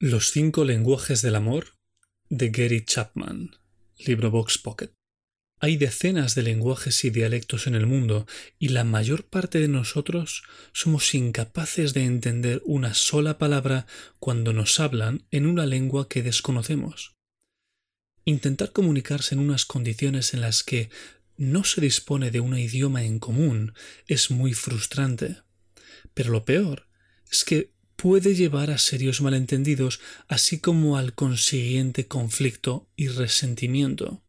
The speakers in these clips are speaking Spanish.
Los cinco lenguajes del amor de Gary Chapman, libro Box Pocket. Hay decenas de lenguajes y dialectos en el mundo y la mayor parte de nosotros somos incapaces de entender una sola palabra cuando nos hablan en una lengua que desconocemos. Intentar comunicarse en unas condiciones en las que no se dispone de un idioma en común es muy frustrante. Pero lo peor es que puede llevar a serios malentendidos, así como al consiguiente conflicto y resentimiento.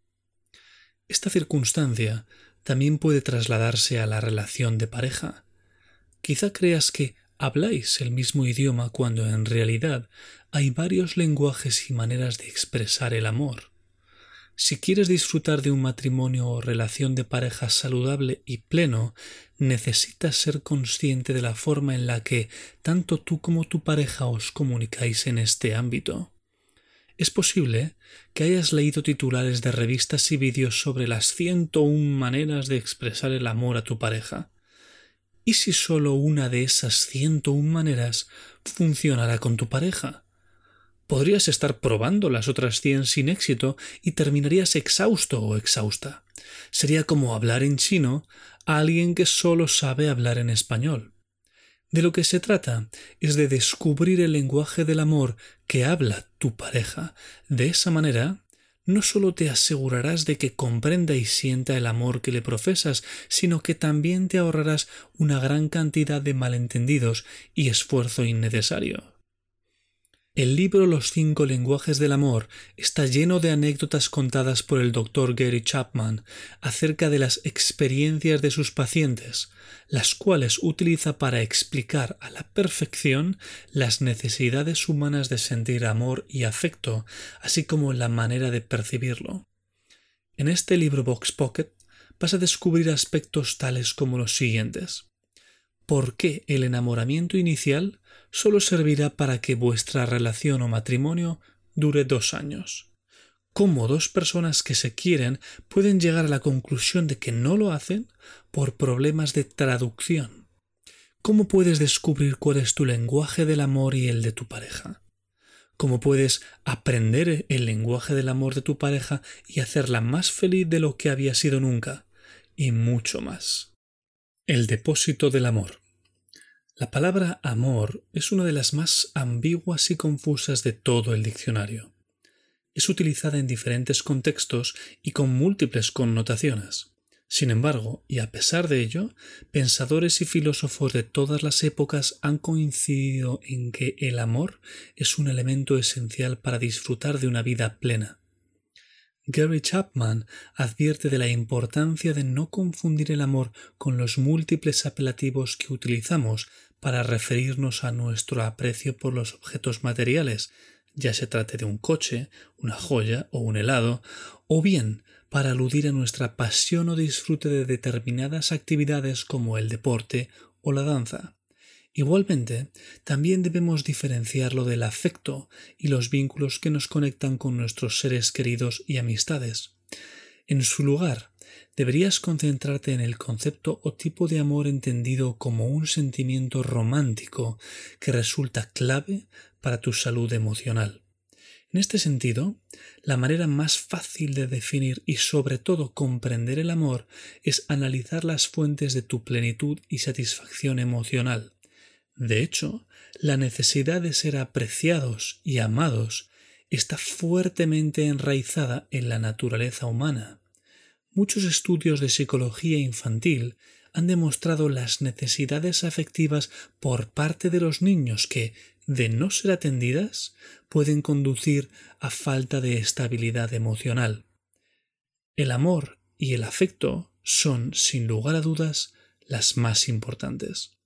Esta circunstancia también puede trasladarse a la relación de pareja. Quizá creas que habláis el mismo idioma cuando en realidad hay varios lenguajes y maneras de expresar el amor. Si quieres disfrutar de un matrimonio o relación de pareja saludable y pleno, necesitas ser consciente de la forma en la que tanto tú como tu pareja os comunicáis en este ámbito. Es posible que hayas leído titulares de revistas y vídeos sobre las 101 maneras de expresar el amor a tu pareja. ¿Y si solo una de esas 101 maneras funcionará con tu pareja? Podrías estar probando las otras cien sin éxito y terminarías exhausto o exhausta. Sería como hablar en chino alguien que solo sabe hablar en español. De lo que se trata es de descubrir el lenguaje del amor que habla tu pareja. De esa manera, no solo te asegurarás de que comprenda y sienta el amor que le profesas, sino que también te ahorrarás una gran cantidad de malentendidos y esfuerzo innecesario. El libro Los cinco lenguajes del amor está lleno de anécdotas contadas por el doctor Gary Chapman acerca de las experiencias de sus pacientes, las cuales utiliza para explicar a la perfección las necesidades humanas de sentir amor y afecto, así como la manera de percibirlo. En este libro Box Pocket vas a descubrir aspectos tales como los siguientes por qué el enamoramiento inicial solo servirá para que vuestra relación o matrimonio dure dos años. Cómo dos personas que se quieren pueden llegar a la conclusión de que no lo hacen por problemas de traducción. ¿Cómo puedes descubrir cuál es tu lenguaje del amor y el de tu pareja? ¿Cómo puedes aprender el lenguaje del amor de tu pareja y hacerla más feliz de lo que había sido nunca? Y mucho más. El depósito del amor. La palabra amor es una de las más ambiguas y confusas de todo el diccionario. Es utilizada en diferentes contextos y con múltiples connotaciones. Sin embargo, y a pesar de ello, pensadores y filósofos de todas las épocas han coincidido en que el amor es un elemento esencial para disfrutar de una vida plena. Gary Chapman advierte de la importancia de no confundir el amor con los múltiples apelativos que utilizamos para referirnos a nuestro aprecio por los objetos materiales, ya se trate de un coche, una joya o un helado, o bien para aludir a nuestra pasión o disfrute de determinadas actividades como el deporte o la danza. Igualmente, también debemos diferenciarlo del afecto y los vínculos que nos conectan con nuestros seres queridos y amistades. En su lugar, deberías concentrarte en el concepto o tipo de amor entendido como un sentimiento romántico que resulta clave para tu salud emocional. En este sentido, la manera más fácil de definir y sobre todo comprender el amor es analizar las fuentes de tu plenitud y satisfacción emocional. De hecho, la necesidad de ser apreciados y amados está fuertemente enraizada en la naturaleza humana. Muchos estudios de psicología infantil han demostrado las necesidades afectivas por parte de los niños que, de no ser atendidas, pueden conducir a falta de estabilidad emocional. El amor y el afecto son, sin lugar a dudas, las más importantes.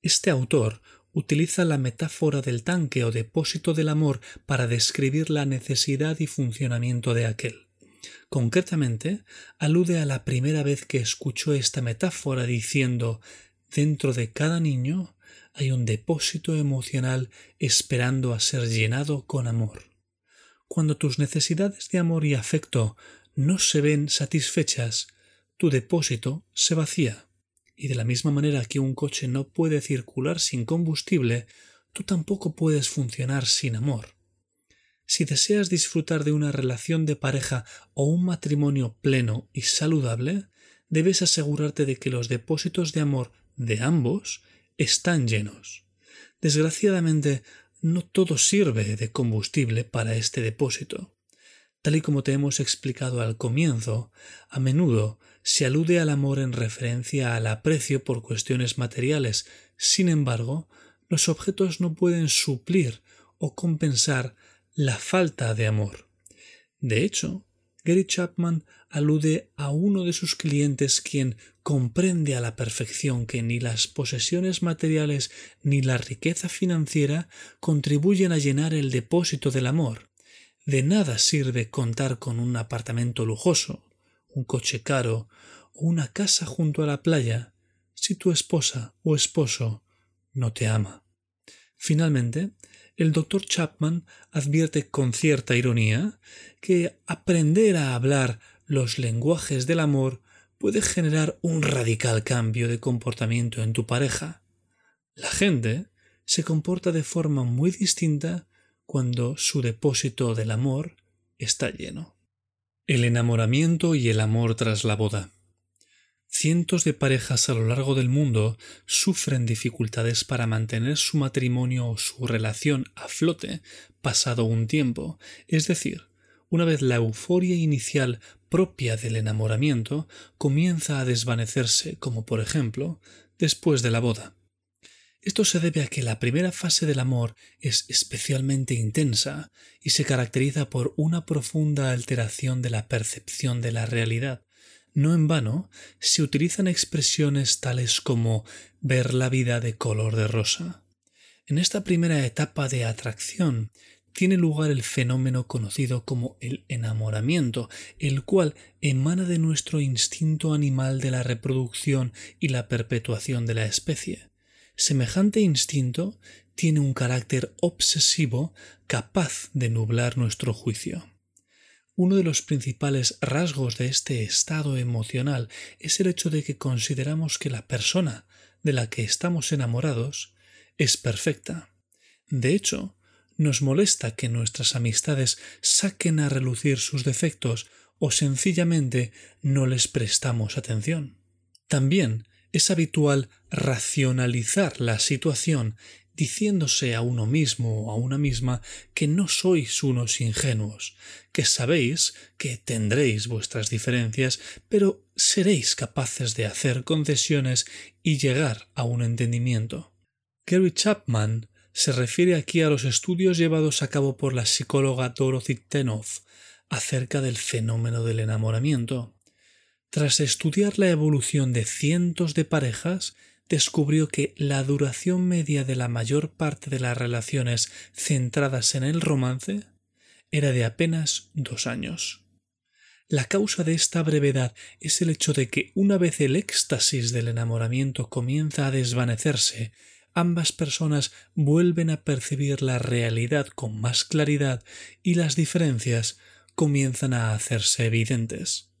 Este autor utiliza la metáfora del tanque o depósito del amor para describir la necesidad y funcionamiento de aquel. Concretamente, alude a la primera vez que escuchó esta metáfora diciendo dentro de cada niño hay un depósito emocional esperando a ser llenado con amor. Cuando tus necesidades de amor y afecto no se ven satisfechas, tu depósito se vacía. Y de la misma manera que un coche no puede circular sin combustible, tú tampoco puedes funcionar sin amor. Si deseas disfrutar de una relación de pareja o un matrimonio pleno y saludable, debes asegurarte de que los depósitos de amor de ambos están llenos. Desgraciadamente, no todo sirve de combustible para este depósito. Tal y como te hemos explicado al comienzo, a menudo se alude al amor en referencia al aprecio por cuestiones materiales. Sin embargo, los objetos no pueden suplir o compensar la falta de amor. De hecho, Gary Chapman alude a uno de sus clientes quien comprende a la perfección que ni las posesiones materiales ni la riqueza financiera contribuyen a llenar el depósito del amor. De nada sirve contar con un apartamento lujoso, un coche caro o una casa junto a la playa si tu esposa o esposo no te ama. Finalmente, el doctor Chapman advierte con cierta ironía que aprender a hablar los lenguajes del amor puede generar un radical cambio de comportamiento en tu pareja. La gente se comporta de forma muy distinta cuando su depósito del amor está lleno. El enamoramiento y el amor tras la boda. Cientos de parejas a lo largo del mundo sufren dificultades para mantener su matrimonio o su relación a flote pasado un tiempo, es decir, una vez la euforia inicial propia del enamoramiento comienza a desvanecerse, como por ejemplo después de la boda. Esto se debe a que la primera fase del amor es especialmente intensa y se caracteriza por una profunda alteración de la percepción de la realidad. No en vano se utilizan expresiones tales como ver la vida de color de rosa. En esta primera etapa de atracción tiene lugar el fenómeno conocido como el enamoramiento, el cual emana de nuestro instinto animal de la reproducción y la perpetuación de la especie. Semejante instinto tiene un carácter obsesivo capaz de nublar nuestro juicio. Uno de los principales rasgos de este estado emocional es el hecho de que consideramos que la persona de la que estamos enamorados es perfecta. De hecho, nos molesta que nuestras amistades saquen a relucir sus defectos o sencillamente no les prestamos atención. También es habitual racionalizar la situación diciéndose a uno mismo o a una misma que no sois unos ingenuos, que sabéis que tendréis vuestras diferencias, pero seréis capaces de hacer concesiones y llegar a un entendimiento. Gary Chapman se refiere aquí a los estudios llevados a cabo por la psicóloga Dorothy Tenoff acerca del fenómeno del enamoramiento. Tras estudiar la evolución de cientos de parejas, descubrió que la duración media de la mayor parte de las relaciones centradas en el romance era de apenas dos años. La causa de esta brevedad es el hecho de que una vez el éxtasis del enamoramiento comienza a desvanecerse, ambas personas vuelven a percibir la realidad con más claridad y las diferencias comienzan a hacerse evidentes.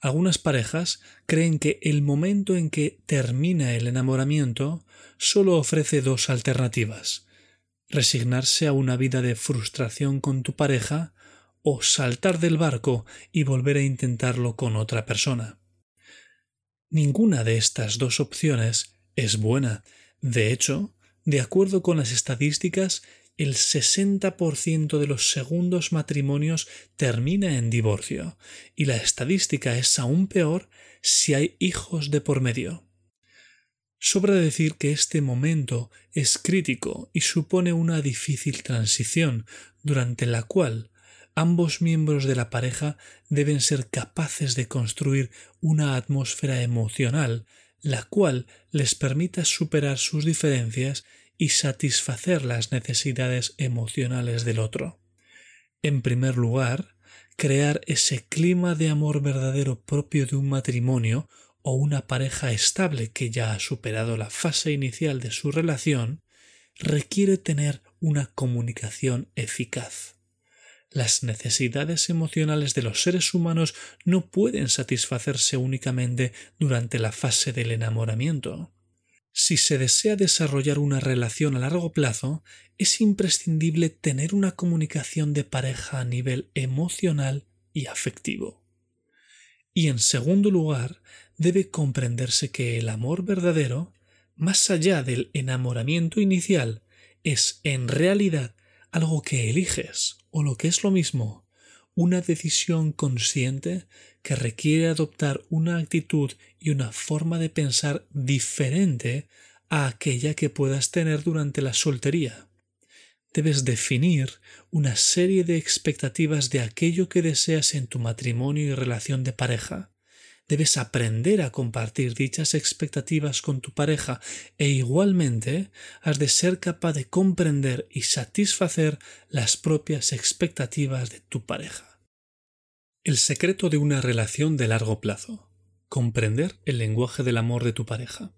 Algunas parejas creen que el momento en que termina el enamoramiento solo ofrece dos alternativas resignarse a una vida de frustración con tu pareja o saltar del barco y volver a intentarlo con otra persona. Ninguna de estas dos opciones es buena. De hecho, de acuerdo con las estadísticas, el 60% de los segundos matrimonios termina en divorcio, y la estadística es aún peor si hay hijos de por medio. Sobra decir que este momento es crítico y supone una difícil transición, durante la cual ambos miembros de la pareja deben ser capaces de construir una atmósfera emocional, la cual les permita superar sus diferencias y satisfacer las necesidades emocionales del otro. En primer lugar, crear ese clima de amor verdadero propio de un matrimonio o una pareja estable que ya ha superado la fase inicial de su relación, requiere tener una comunicación eficaz. Las necesidades emocionales de los seres humanos no pueden satisfacerse únicamente durante la fase del enamoramiento. Si se desea desarrollar una relación a largo plazo, es imprescindible tener una comunicación de pareja a nivel emocional y afectivo. Y en segundo lugar, debe comprenderse que el amor verdadero, más allá del enamoramiento inicial, es en realidad algo que eliges, o lo que es lo mismo, una decisión consciente que requiere adoptar una actitud y una forma de pensar diferente a aquella que puedas tener durante la soltería. Debes definir una serie de expectativas de aquello que deseas en tu matrimonio y relación de pareja, debes aprender a compartir dichas expectativas con tu pareja e igualmente has de ser capaz de comprender y satisfacer las propias expectativas de tu pareja. El secreto de una relación de largo plazo. Comprender el lenguaje del amor de tu pareja.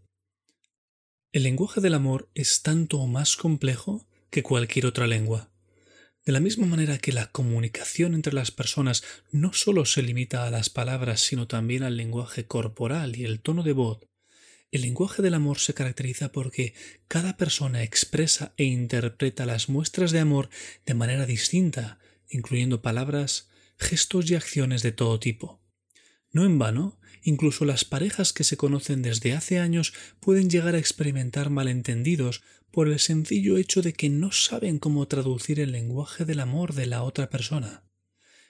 El lenguaje del amor es tanto o más complejo que cualquier otra lengua. De la misma manera que la comunicación entre las personas no solo se limita a las palabras, sino también al lenguaje corporal y el tono de voz, el lenguaje del amor se caracteriza porque cada persona expresa e interpreta las muestras de amor de manera distinta, incluyendo palabras, gestos y acciones de todo tipo. No en vano, incluso las parejas que se conocen desde hace años pueden llegar a experimentar malentendidos por el sencillo hecho de que no saben cómo traducir el lenguaje del amor de la otra persona.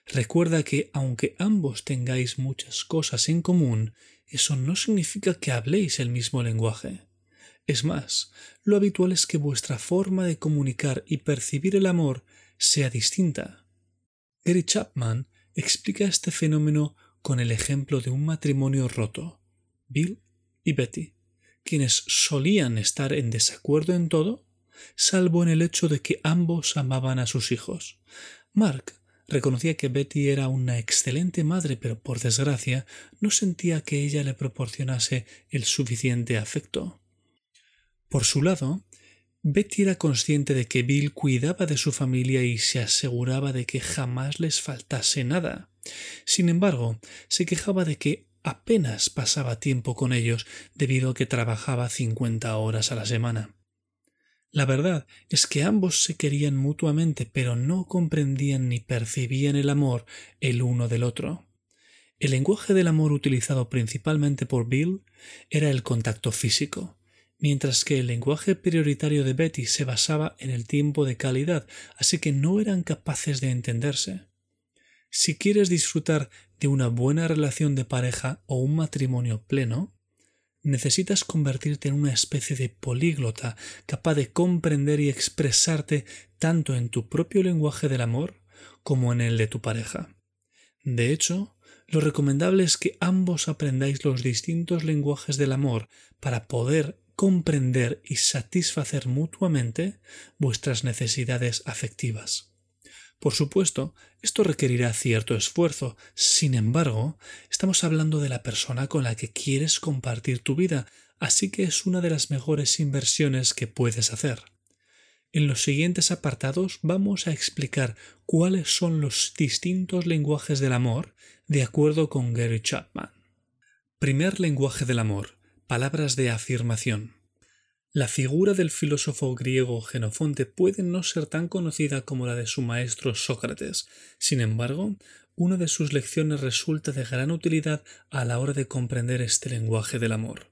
Recuerda que aunque ambos tengáis muchas cosas en común, eso no significa que habléis el mismo lenguaje. Es más, lo habitual es que vuestra forma de comunicar y percibir el amor sea distinta. Gary Chapman explica este fenómeno con el ejemplo de un matrimonio roto, Bill y Betty quienes solían estar en desacuerdo en todo, salvo en el hecho de que ambos amaban a sus hijos. Mark reconocía que Betty era una excelente madre, pero por desgracia no sentía que ella le proporcionase el suficiente afecto. Por su lado, Betty era consciente de que Bill cuidaba de su familia y se aseguraba de que jamás les faltase nada. Sin embargo, se quejaba de que apenas pasaba tiempo con ellos debido a que trabajaba cincuenta horas a la semana. La verdad es que ambos se querían mutuamente, pero no comprendían ni percibían el amor el uno del otro. El lenguaje del amor utilizado principalmente por Bill era el contacto físico, mientras que el lenguaje prioritario de Betty se basaba en el tiempo de calidad, así que no eran capaces de entenderse. Si quieres disfrutar de una buena relación de pareja o un matrimonio pleno, necesitas convertirte en una especie de políglota capaz de comprender y expresarte tanto en tu propio lenguaje del amor como en el de tu pareja. De hecho, lo recomendable es que ambos aprendáis los distintos lenguajes del amor para poder comprender y satisfacer mutuamente vuestras necesidades afectivas. Por supuesto, esto requerirá cierto esfuerzo. Sin embargo, estamos hablando de la persona con la que quieres compartir tu vida, así que es una de las mejores inversiones que puedes hacer. En los siguientes apartados vamos a explicar cuáles son los distintos lenguajes del amor de acuerdo con Gary Chapman. Primer lenguaje del amor. Palabras de afirmación. La figura del filósofo griego Genofonte puede no ser tan conocida como la de su maestro Sócrates. Sin embargo, una de sus lecciones resulta de gran utilidad a la hora de comprender este lenguaje del amor.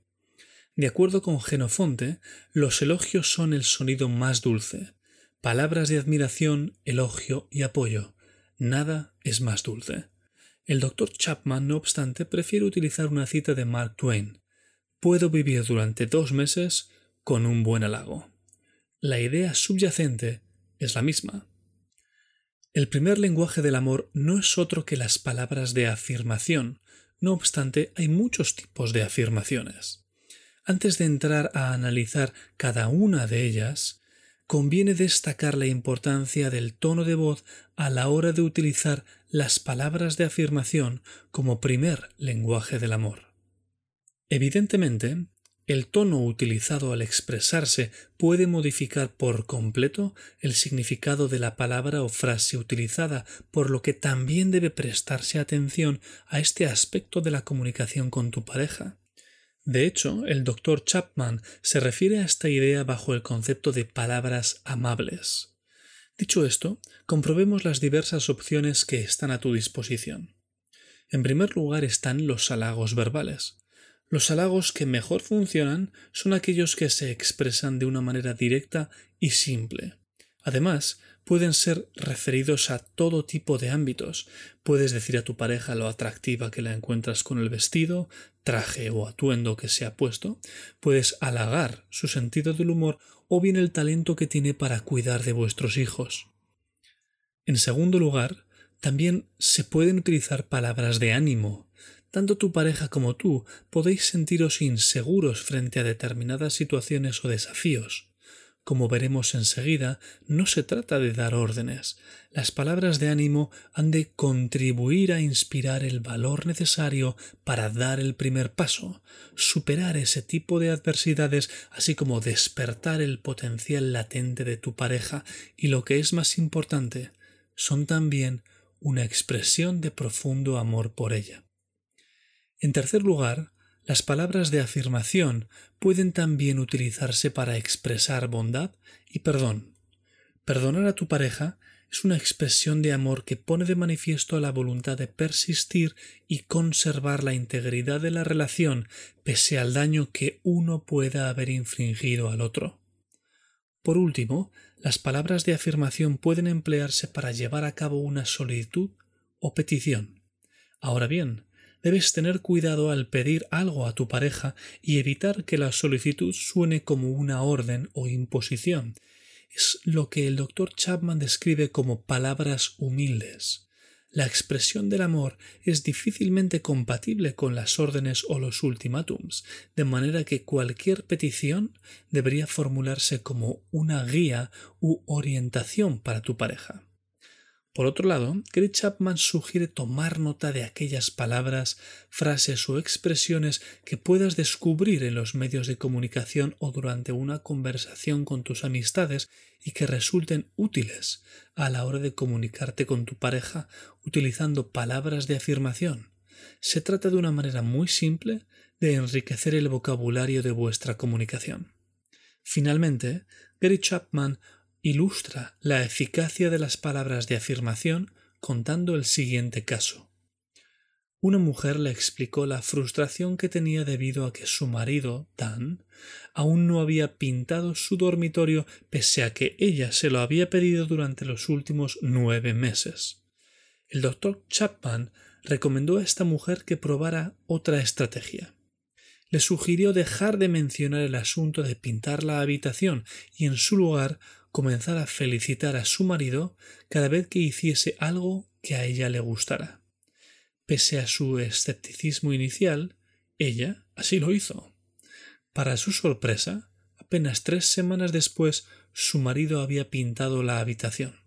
De acuerdo con Genofonte, los elogios son el sonido más dulce. Palabras de admiración, elogio y apoyo. Nada es más dulce. El doctor Chapman, no obstante, prefiere utilizar una cita de Mark Twain. Puedo vivir durante dos meses con un buen halago. La idea subyacente es la misma. El primer lenguaje del amor no es otro que las palabras de afirmación, no obstante hay muchos tipos de afirmaciones. Antes de entrar a analizar cada una de ellas, conviene destacar la importancia del tono de voz a la hora de utilizar las palabras de afirmación como primer lenguaje del amor. Evidentemente, el tono utilizado al expresarse puede modificar por completo el significado de la palabra o frase utilizada, por lo que también debe prestarse atención a este aspecto de la comunicación con tu pareja. De hecho, el Dr. Chapman se refiere a esta idea bajo el concepto de palabras amables. Dicho esto, comprobemos las diversas opciones que están a tu disposición. En primer lugar están los halagos verbales. Los halagos que mejor funcionan son aquellos que se expresan de una manera directa y simple. Además, pueden ser referidos a todo tipo de ámbitos. Puedes decir a tu pareja lo atractiva que la encuentras con el vestido, traje o atuendo que se ha puesto. Puedes halagar su sentido del humor o bien el talento que tiene para cuidar de vuestros hijos. En segundo lugar, también se pueden utilizar palabras de ánimo. Tanto tu pareja como tú podéis sentiros inseguros frente a determinadas situaciones o desafíos. Como veremos enseguida, no se trata de dar órdenes. Las palabras de ánimo han de contribuir a inspirar el valor necesario para dar el primer paso, superar ese tipo de adversidades, así como despertar el potencial latente de tu pareja y lo que es más importante, son también una expresión de profundo amor por ella. En tercer lugar, las palabras de afirmación pueden también utilizarse para expresar bondad y perdón. Perdonar a tu pareja es una expresión de amor que pone de manifiesto la voluntad de persistir y conservar la integridad de la relación pese al daño que uno pueda haber infringido al otro. Por último, las palabras de afirmación pueden emplearse para llevar a cabo una solicitud o petición. Ahora bien, debes tener cuidado al pedir algo a tu pareja y evitar que la solicitud suene como una orden o imposición. Es lo que el doctor Chapman describe como palabras humildes. La expresión del amor es difícilmente compatible con las órdenes o los ultimátums, de manera que cualquier petición debería formularse como una guía u orientación para tu pareja. Por otro lado, Gary Chapman sugiere tomar nota de aquellas palabras, frases o expresiones que puedas descubrir en los medios de comunicación o durante una conversación con tus amistades y que resulten útiles a la hora de comunicarte con tu pareja utilizando palabras de afirmación. Se trata de una manera muy simple de enriquecer el vocabulario de vuestra comunicación. Finalmente, Gary Chapman ilustra la eficacia de las palabras de afirmación contando el siguiente caso. Una mujer le explicó la frustración que tenía debido a que su marido, Dan, aún no había pintado su dormitorio pese a que ella se lo había pedido durante los últimos nueve meses. El doctor Chapman recomendó a esta mujer que probara otra estrategia. Le sugirió dejar de mencionar el asunto de pintar la habitación y en su lugar comenzar a felicitar a su marido cada vez que hiciese algo que a ella le gustara. Pese a su escepticismo inicial, ella así lo hizo. Para su sorpresa, apenas tres semanas después su marido había pintado la habitación.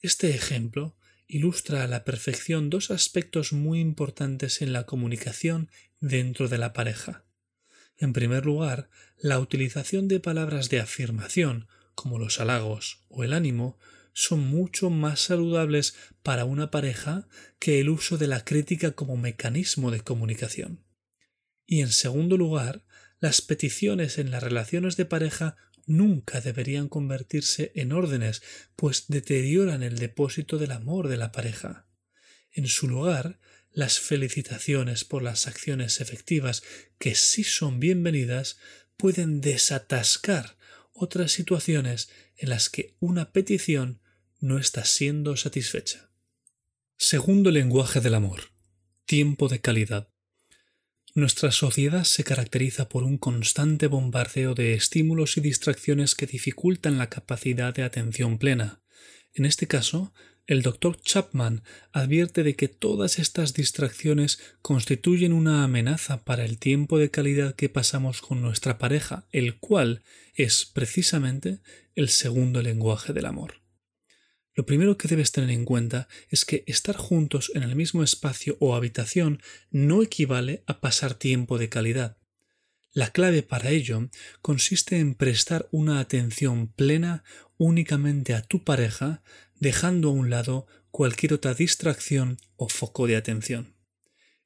Este ejemplo ilustra a la perfección dos aspectos muy importantes en la comunicación dentro de la pareja. En primer lugar, la utilización de palabras de afirmación como los halagos o el ánimo, son mucho más saludables para una pareja que el uso de la crítica como mecanismo de comunicación. Y en segundo lugar, las peticiones en las relaciones de pareja nunca deberían convertirse en órdenes, pues deterioran el depósito del amor de la pareja. En su lugar, las felicitaciones por las acciones efectivas, que sí son bienvenidas, pueden desatascar otras situaciones en las que una petición no está siendo satisfecha. Segundo lenguaje del amor. Tiempo de calidad. Nuestra sociedad se caracteriza por un constante bombardeo de estímulos y distracciones que dificultan la capacidad de atención plena. En este caso, el doctor Chapman advierte de que todas estas distracciones constituyen una amenaza para el tiempo de calidad que pasamos con nuestra pareja, el cual es precisamente el segundo lenguaje del amor. Lo primero que debes tener en cuenta es que estar juntos en el mismo espacio o habitación no equivale a pasar tiempo de calidad. La clave para ello consiste en prestar una atención plena únicamente a tu pareja dejando a un lado cualquier otra distracción o foco de atención.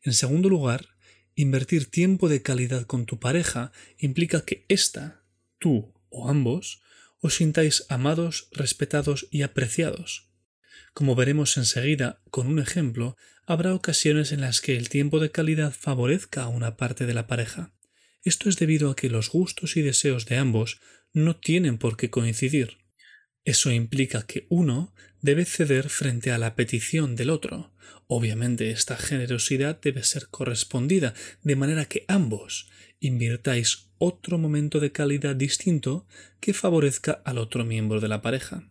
En segundo lugar, Invertir tiempo de calidad con tu pareja implica que ésta, tú o ambos, os sintáis amados, respetados y apreciados. Como veremos enseguida con un ejemplo, habrá ocasiones en las que el tiempo de calidad favorezca a una parte de la pareja. Esto es debido a que los gustos y deseos de ambos no tienen por qué coincidir. Eso implica que uno debe ceder frente a la petición del otro. Obviamente esta generosidad debe ser correspondida, de manera que ambos invirtáis otro momento de calidad distinto que favorezca al otro miembro de la pareja.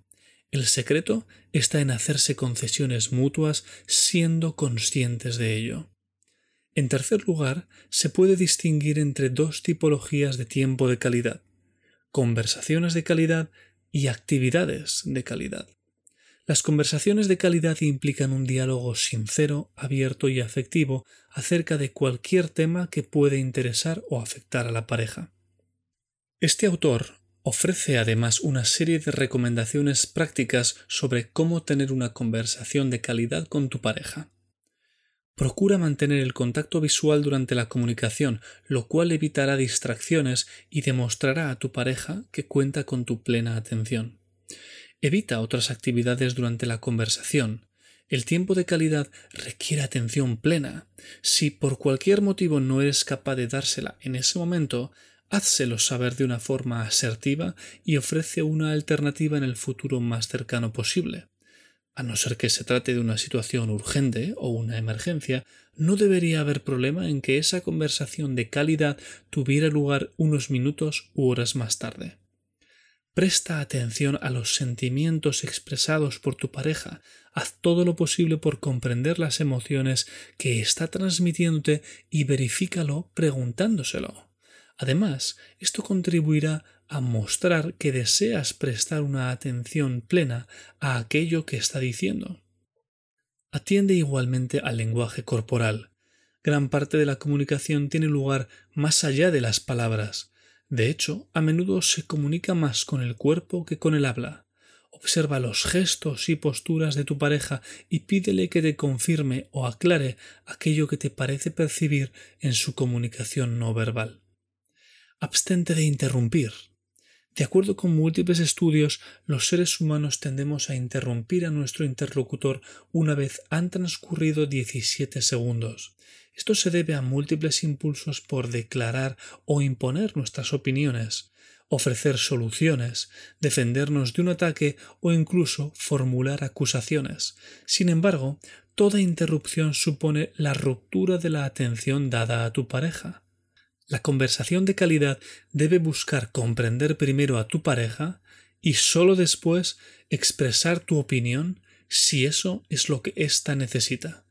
El secreto está en hacerse concesiones mutuas siendo conscientes de ello. En tercer lugar, se puede distinguir entre dos tipologías de tiempo de calidad conversaciones de calidad y actividades de calidad. Las conversaciones de calidad implican un diálogo sincero, abierto y afectivo acerca de cualquier tema que puede interesar o afectar a la pareja. Este autor ofrece además una serie de recomendaciones prácticas sobre cómo tener una conversación de calidad con tu pareja. Procura mantener el contacto visual durante la comunicación, lo cual evitará distracciones y demostrará a tu pareja que cuenta con tu plena atención. Evita otras actividades durante la conversación. El tiempo de calidad requiere atención plena. Si por cualquier motivo no eres capaz de dársela en ese momento, házselo saber de una forma asertiva y ofrece una alternativa en el futuro más cercano posible. A no ser que se trate de una situación urgente o una emergencia, no debería haber problema en que esa conversación de calidad tuviera lugar unos minutos u horas más tarde. Presta atención a los sentimientos expresados por tu pareja, haz todo lo posible por comprender las emociones que está transmitiéndote y verifícalo preguntándoselo. Además, esto contribuirá a mostrar que deseas prestar una atención plena a aquello que está diciendo. Atiende igualmente al lenguaje corporal. Gran parte de la comunicación tiene lugar más allá de las palabras. De hecho, a menudo se comunica más con el cuerpo que con el habla. Observa los gestos y posturas de tu pareja y pídele que te confirme o aclare aquello que te parece percibir en su comunicación no verbal. Abstente de interrumpir. De acuerdo con múltiples estudios, los seres humanos tendemos a interrumpir a nuestro interlocutor una vez han transcurrido 17 segundos. Esto se debe a múltiples impulsos por declarar o imponer nuestras opiniones, ofrecer soluciones, defendernos de un ataque o incluso formular acusaciones. Sin embargo, toda interrupción supone la ruptura de la atención dada a tu pareja. La conversación de calidad debe buscar comprender primero a tu pareja y sólo después expresar tu opinión si eso es lo que ésta necesita.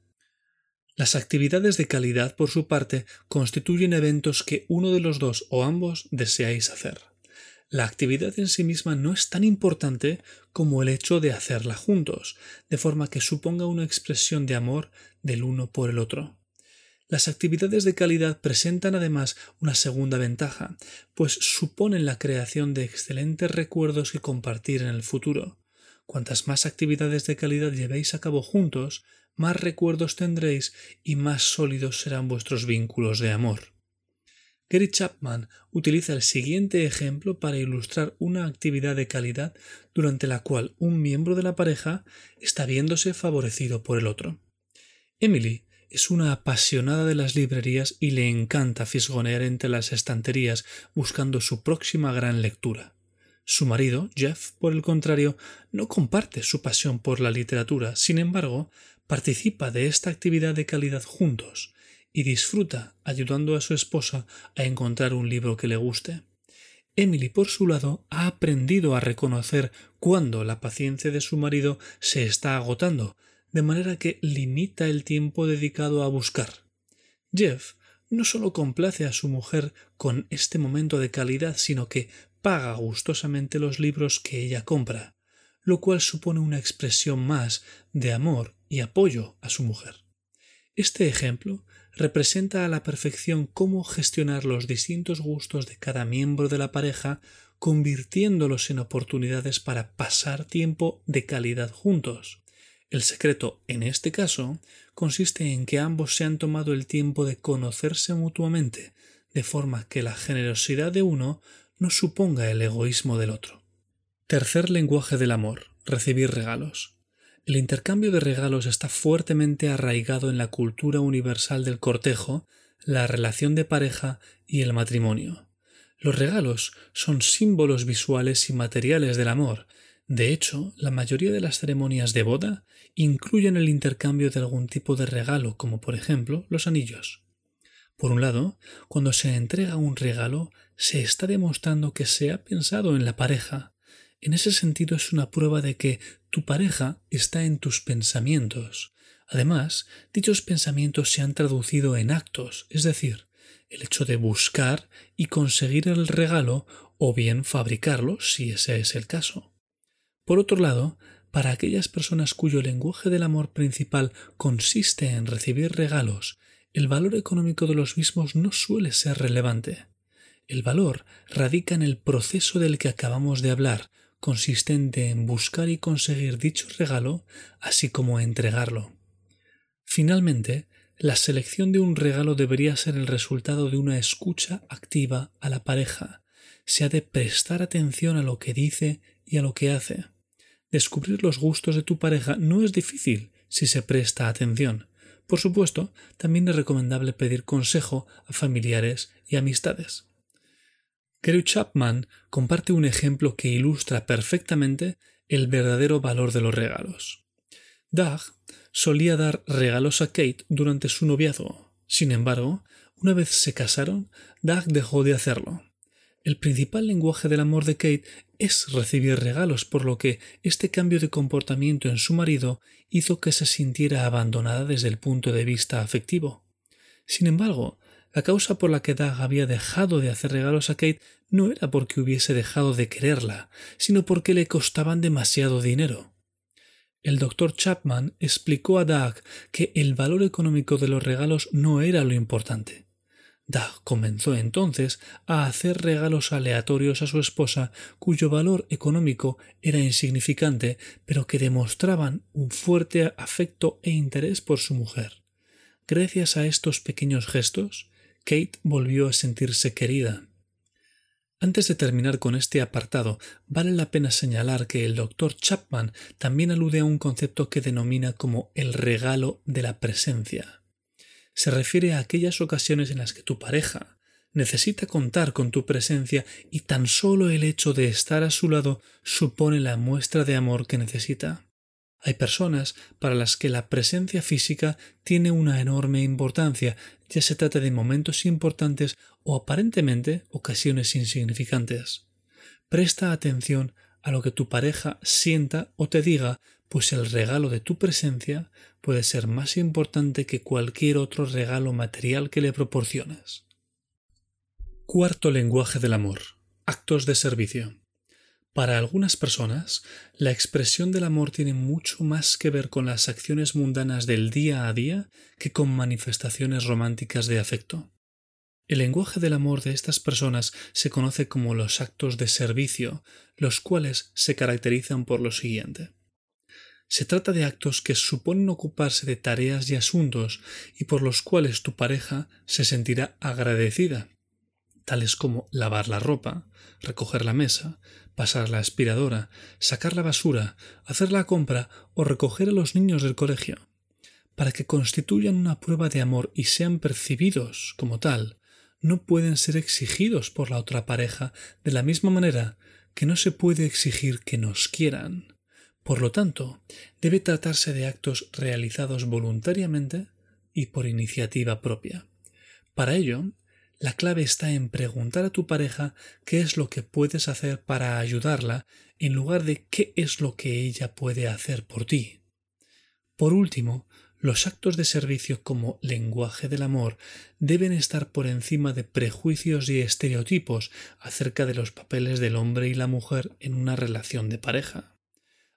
Las actividades de calidad, por su parte, constituyen eventos que uno de los dos o ambos deseáis hacer. La actividad en sí misma no es tan importante como el hecho de hacerla juntos, de forma que suponga una expresión de amor del uno por el otro. Las actividades de calidad presentan además una segunda ventaja, pues suponen la creación de excelentes recuerdos que compartir en el futuro. Cuantas más actividades de calidad llevéis a cabo juntos, más recuerdos tendréis y más sólidos serán vuestros vínculos de amor. Gary Chapman utiliza el siguiente ejemplo para ilustrar una actividad de calidad durante la cual un miembro de la pareja está viéndose favorecido por el otro. Emily es una apasionada de las librerías y le encanta fisgonear entre las estanterías buscando su próxima gran lectura. Su marido, Jeff, por el contrario, no comparte su pasión por la literatura, sin embargo, participa de esta actividad de calidad juntos y disfruta ayudando a su esposa a encontrar un libro que le guste. Emily, por su lado, ha aprendido a reconocer cuándo la paciencia de su marido se está agotando, de manera que limita el tiempo dedicado a buscar. Jeff no solo complace a su mujer con este momento de calidad, sino que paga gustosamente los libros que ella compra, lo cual supone una expresión más de amor y apoyo a su mujer. Este ejemplo representa a la perfección cómo gestionar los distintos gustos de cada miembro de la pareja, convirtiéndolos en oportunidades para pasar tiempo de calidad juntos. El secreto, en este caso, consiste en que ambos se han tomado el tiempo de conocerse mutuamente, de forma que la generosidad de uno no suponga el egoísmo del otro. Tercer lenguaje del amor, recibir regalos. El intercambio de regalos está fuertemente arraigado en la cultura universal del cortejo, la relación de pareja y el matrimonio. Los regalos son símbolos visuales y materiales del amor. De hecho, la mayoría de las ceremonias de boda incluyen el intercambio de algún tipo de regalo, como por ejemplo los anillos. Por un lado, cuando se entrega un regalo, se está demostrando que se ha pensado en la pareja. En ese sentido es una prueba de que tu pareja está en tus pensamientos. Además, dichos pensamientos se han traducido en actos, es decir, el hecho de buscar y conseguir el regalo o bien fabricarlo si ese es el caso. Por otro lado, para aquellas personas cuyo lenguaje del amor principal consiste en recibir regalos, el valor económico de los mismos no suele ser relevante. El valor radica en el proceso del que acabamos de hablar, consistente en buscar y conseguir dicho regalo, así como entregarlo. Finalmente, la selección de un regalo debería ser el resultado de una escucha activa a la pareja. Se ha de prestar atención a lo que dice y a lo que hace. Descubrir los gustos de tu pareja no es difícil si se presta atención. Por supuesto, también es recomendable pedir consejo a familiares y amistades. Gary Chapman comparte un ejemplo que ilustra perfectamente el verdadero valor de los regalos. Doug solía dar regalos a Kate durante su noviazgo. Sin embargo, una vez se casaron, Doug dejó de hacerlo. El principal lenguaje del amor de Kate es recibir regalos, por lo que este cambio de comportamiento en su marido hizo que se sintiera abandonada desde el punto de vista afectivo. Sin embargo, la causa por la que Doug había dejado de hacer regalos a Kate no era porque hubiese dejado de quererla, sino porque le costaban demasiado dinero. El doctor Chapman explicó a Doug que el valor económico de los regalos no era lo importante. Doug comenzó entonces a hacer regalos aleatorios a su esposa cuyo valor económico era insignificante, pero que demostraban un fuerte afecto e interés por su mujer. Gracias a estos pequeños gestos, Kate volvió a sentirse querida. Antes de terminar con este apartado, vale la pena señalar que el doctor Chapman también alude a un concepto que denomina como el regalo de la presencia. Se refiere a aquellas ocasiones en las que tu pareja necesita contar con tu presencia y tan solo el hecho de estar a su lado supone la muestra de amor que necesita. Hay personas para las que la presencia física tiene una enorme importancia, ya se trata de momentos importantes o aparentemente ocasiones insignificantes. Presta atención a lo que tu pareja sienta o te diga, pues el regalo de tu presencia puede ser más importante que cualquier otro regalo material que le proporciones. Cuarto lenguaje del amor. Actos de servicio. Para algunas personas, la expresión del amor tiene mucho más que ver con las acciones mundanas del día a día que con manifestaciones románticas de afecto. El lenguaje del amor de estas personas se conoce como los actos de servicio, los cuales se caracterizan por lo siguiente. Se trata de actos que suponen ocuparse de tareas y asuntos y por los cuales tu pareja se sentirá agradecida, tales como lavar la ropa, recoger la mesa, pasar la aspiradora, sacar la basura, hacer la compra o recoger a los niños del colegio. Para que constituyan una prueba de amor y sean percibidos como tal, no pueden ser exigidos por la otra pareja de la misma manera que no se puede exigir que nos quieran. Por lo tanto, debe tratarse de actos realizados voluntariamente y por iniciativa propia. Para ello, la clave está en preguntar a tu pareja qué es lo que puedes hacer para ayudarla en lugar de qué es lo que ella puede hacer por ti. Por último, los actos de servicio como lenguaje del amor deben estar por encima de prejuicios y estereotipos acerca de los papeles del hombre y la mujer en una relación de pareja.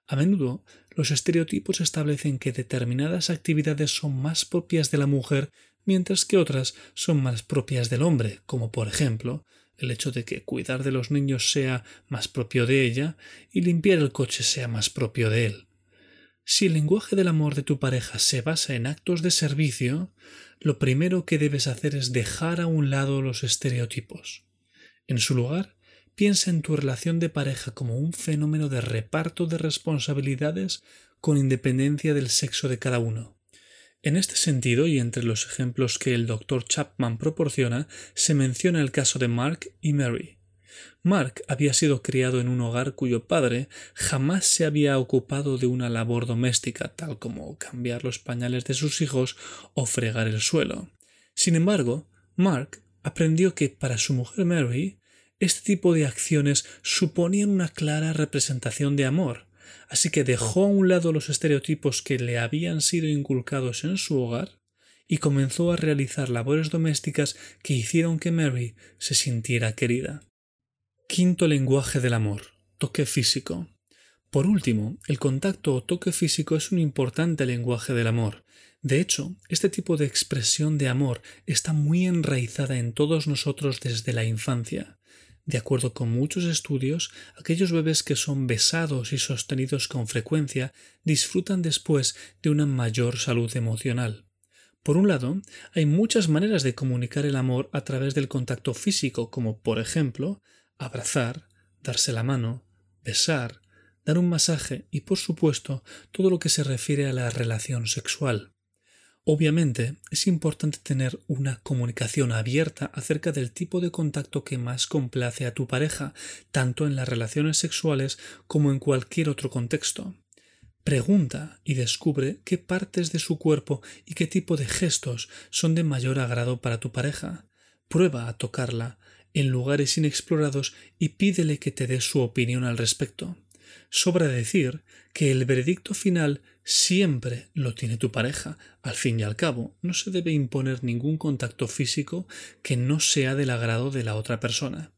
A menudo, los estereotipos establecen que determinadas actividades son más propias de la mujer mientras que otras son más propias del hombre, como por ejemplo el hecho de que cuidar de los niños sea más propio de ella y limpiar el coche sea más propio de él. Si el lenguaje del amor de tu pareja se basa en actos de servicio, lo primero que debes hacer es dejar a un lado los estereotipos. En su lugar, piensa en tu relación de pareja como un fenómeno de reparto de responsabilidades con independencia del sexo de cada uno. En este sentido, y entre los ejemplos que el Dr. Chapman proporciona, se menciona el caso de Mark y Mary. Mark había sido criado en un hogar cuyo padre jamás se había ocupado de una labor doméstica, tal como cambiar los pañales de sus hijos o fregar el suelo. Sin embargo, Mark aprendió que para su mujer Mary este tipo de acciones suponían una clara representación de amor, así que dejó a un lado los estereotipos que le habían sido inculcados en su hogar y comenzó a realizar labores domésticas que hicieron que Mary se sintiera querida. Quinto lenguaje del amor. Toque físico. Por último, el contacto o toque físico es un importante lenguaje del amor. De hecho, este tipo de expresión de amor está muy enraizada en todos nosotros desde la infancia. De acuerdo con muchos estudios, aquellos bebés que son besados y sostenidos con frecuencia disfrutan después de una mayor salud emocional. Por un lado, hay muchas maneras de comunicar el amor a través del contacto físico, como por ejemplo, abrazar, darse la mano, besar, dar un masaje y, por supuesto, todo lo que se refiere a la relación sexual. Obviamente, es importante tener una comunicación abierta acerca del tipo de contacto que más complace a tu pareja, tanto en las relaciones sexuales como en cualquier otro contexto. Pregunta y descubre qué partes de su cuerpo y qué tipo de gestos son de mayor agrado para tu pareja. Prueba a tocarla en lugares inexplorados y pídele que te dé su opinión al respecto. Sobra decir que el veredicto final siempre lo tiene tu pareja. Al fin y al cabo, no se debe imponer ningún contacto físico que no sea del agrado de la otra persona.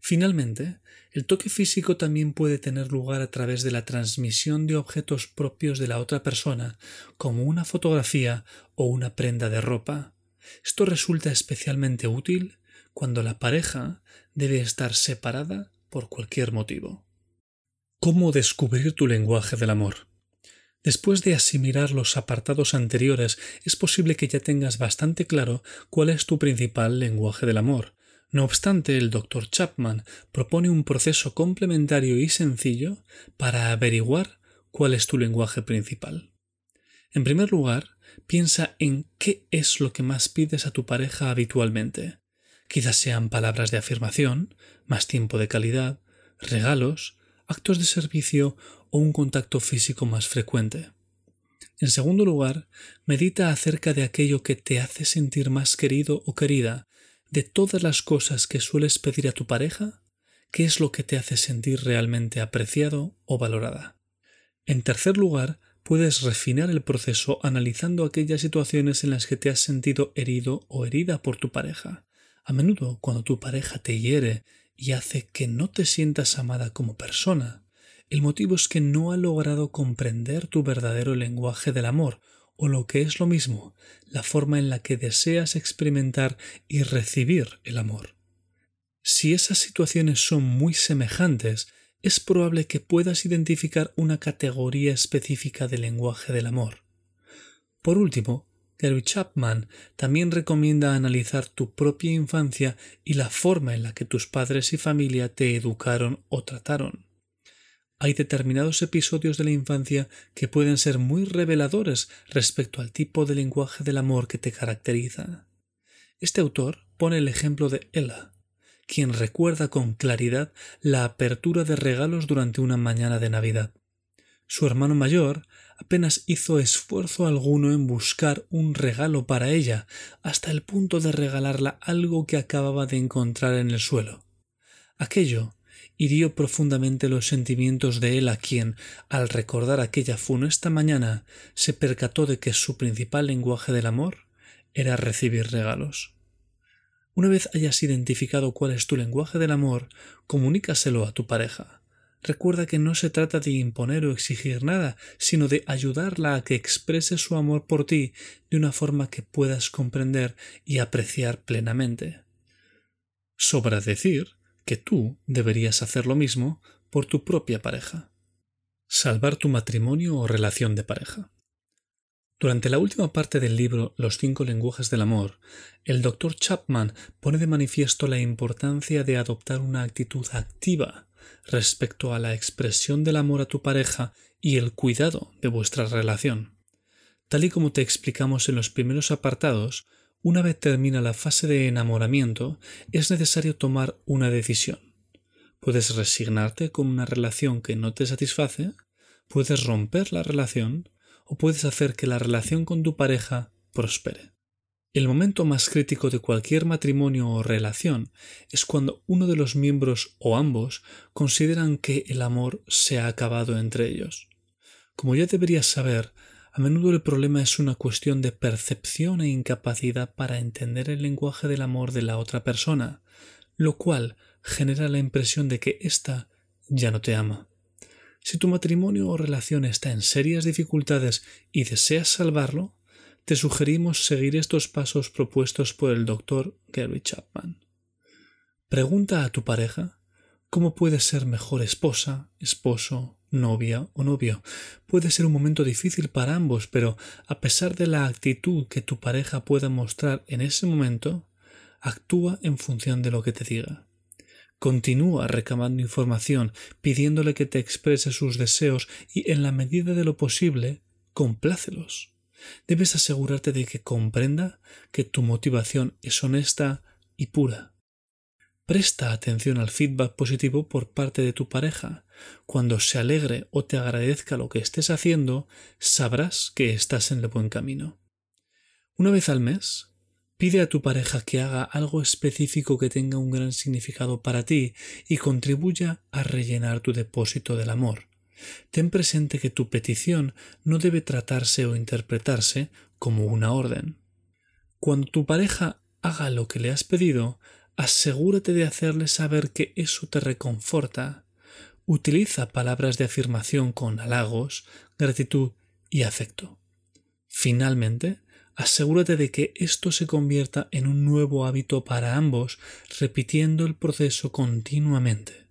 Finalmente, el toque físico también puede tener lugar a través de la transmisión de objetos propios de la otra persona, como una fotografía o una prenda de ropa. Esto resulta especialmente útil cuando la pareja debe estar separada por cualquier motivo. ¿Cómo descubrir tu lenguaje del amor? Después de asimilar los apartados anteriores, es posible que ya tengas bastante claro cuál es tu principal lenguaje del amor. No obstante, el Dr. Chapman propone un proceso complementario y sencillo para averiguar cuál es tu lenguaje principal. En primer lugar, piensa en qué es lo que más pides a tu pareja habitualmente. Quizás sean palabras de afirmación, más tiempo de calidad, regalos, actos de servicio o un contacto físico más frecuente. En segundo lugar, medita acerca de aquello que te hace sentir más querido o querida, de todas las cosas que sueles pedir a tu pareja, qué es lo que te hace sentir realmente apreciado o valorada. En tercer lugar, puedes refinar el proceso analizando aquellas situaciones en las que te has sentido herido o herida por tu pareja. A menudo, cuando tu pareja te hiere y hace que no te sientas amada como persona. El motivo es que no ha logrado comprender tu verdadero lenguaje del amor, o lo que es lo mismo, la forma en la que deseas experimentar y recibir el amor. Si esas situaciones son muy semejantes, es probable que puedas identificar una categoría específica de lenguaje del amor. Por último, Gary Chapman también recomienda analizar tu propia infancia y la forma en la que tus padres y familia te educaron o trataron. Hay determinados episodios de la infancia que pueden ser muy reveladores respecto al tipo de lenguaje del amor que te caracteriza. Este autor pone el ejemplo de Ella, quien recuerda con claridad la apertura de regalos durante una mañana de Navidad. Su hermano mayor apenas hizo esfuerzo alguno en buscar un regalo para ella, hasta el punto de regalarla algo que acababa de encontrar en el suelo. Aquello hirió profundamente los sentimientos de él a quien, al recordar aquella funesta mañana, se percató de que su principal lenguaje del amor era recibir regalos. Una vez hayas identificado cuál es tu lenguaje del amor, comunícaselo a tu pareja. Recuerda que no se trata de imponer o exigir nada, sino de ayudarla a que exprese su amor por ti de una forma que puedas comprender y apreciar plenamente. Sobra decir que tú deberías hacer lo mismo por tu propia pareja. Salvar tu matrimonio o relación de pareja. Durante la última parte del libro Los cinco lenguajes del amor, el Dr. Chapman pone de manifiesto la importancia de adoptar una actitud activa respecto a la expresión del amor a tu pareja y el cuidado de vuestra relación. Tal y como te explicamos en los primeros apartados, una vez termina la fase de enamoramiento, es necesario tomar una decisión. Puedes resignarte con una relación que no te satisface, puedes romper la relación o puedes hacer que la relación con tu pareja prospere. El momento más crítico de cualquier matrimonio o relación es cuando uno de los miembros o ambos consideran que el amor se ha acabado entre ellos. Como ya deberías saber, a menudo el problema es una cuestión de percepción e incapacidad para entender el lenguaje del amor de la otra persona, lo cual genera la impresión de que ésta ya no te ama. Si tu matrimonio o relación está en serias dificultades y deseas salvarlo, te sugerimos seguir estos pasos propuestos por el doctor Gary Chapman. Pregunta a tu pareja cómo puedes ser mejor esposa, esposo, novia o novio. Puede ser un momento difícil para ambos, pero a pesar de la actitud que tu pareja pueda mostrar en ese momento, actúa en función de lo que te diga. Continúa recabando información, pidiéndole que te exprese sus deseos y, en la medida de lo posible, complácelos. Debes asegurarte de que comprenda que tu motivación es honesta y pura. Presta atención al feedback positivo por parte de tu pareja. Cuando se alegre o te agradezca lo que estés haciendo, sabrás que estás en el buen camino. Una vez al mes, Pide a tu pareja que haga algo específico que tenga un gran significado para ti y contribuya a rellenar tu depósito del amor. Ten presente que tu petición no debe tratarse o interpretarse como una orden. Cuando tu pareja haga lo que le has pedido, asegúrate de hacerle saber que eso te reconforta. Utiliza palabras de afirmación con halagos, gratitud y afecto. Finalmente, asegúrate de que esto se convierta en un nuevo hábito para ambos, repitiendo el proceso continuamente.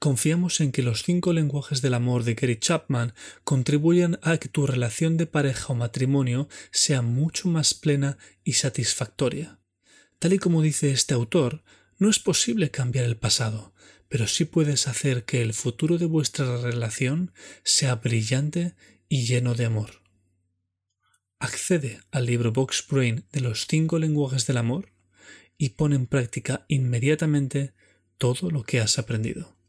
Confiamos en que los cinco lenguajes del amor de Gary Chapman contribuyan a que tu relación de pareja o matrimonio sea mucho más plena y satisfactoria. Tal y como dice este autor, no es posible cambiar el pasado, pero sí puedes hacer que el futuro de vuestra relación sea brillante y lleno de amor. Accede al libro Box Brain de los cinco lenguajes del amor y pone en práctica inmediatamente todo lo que has aprendido.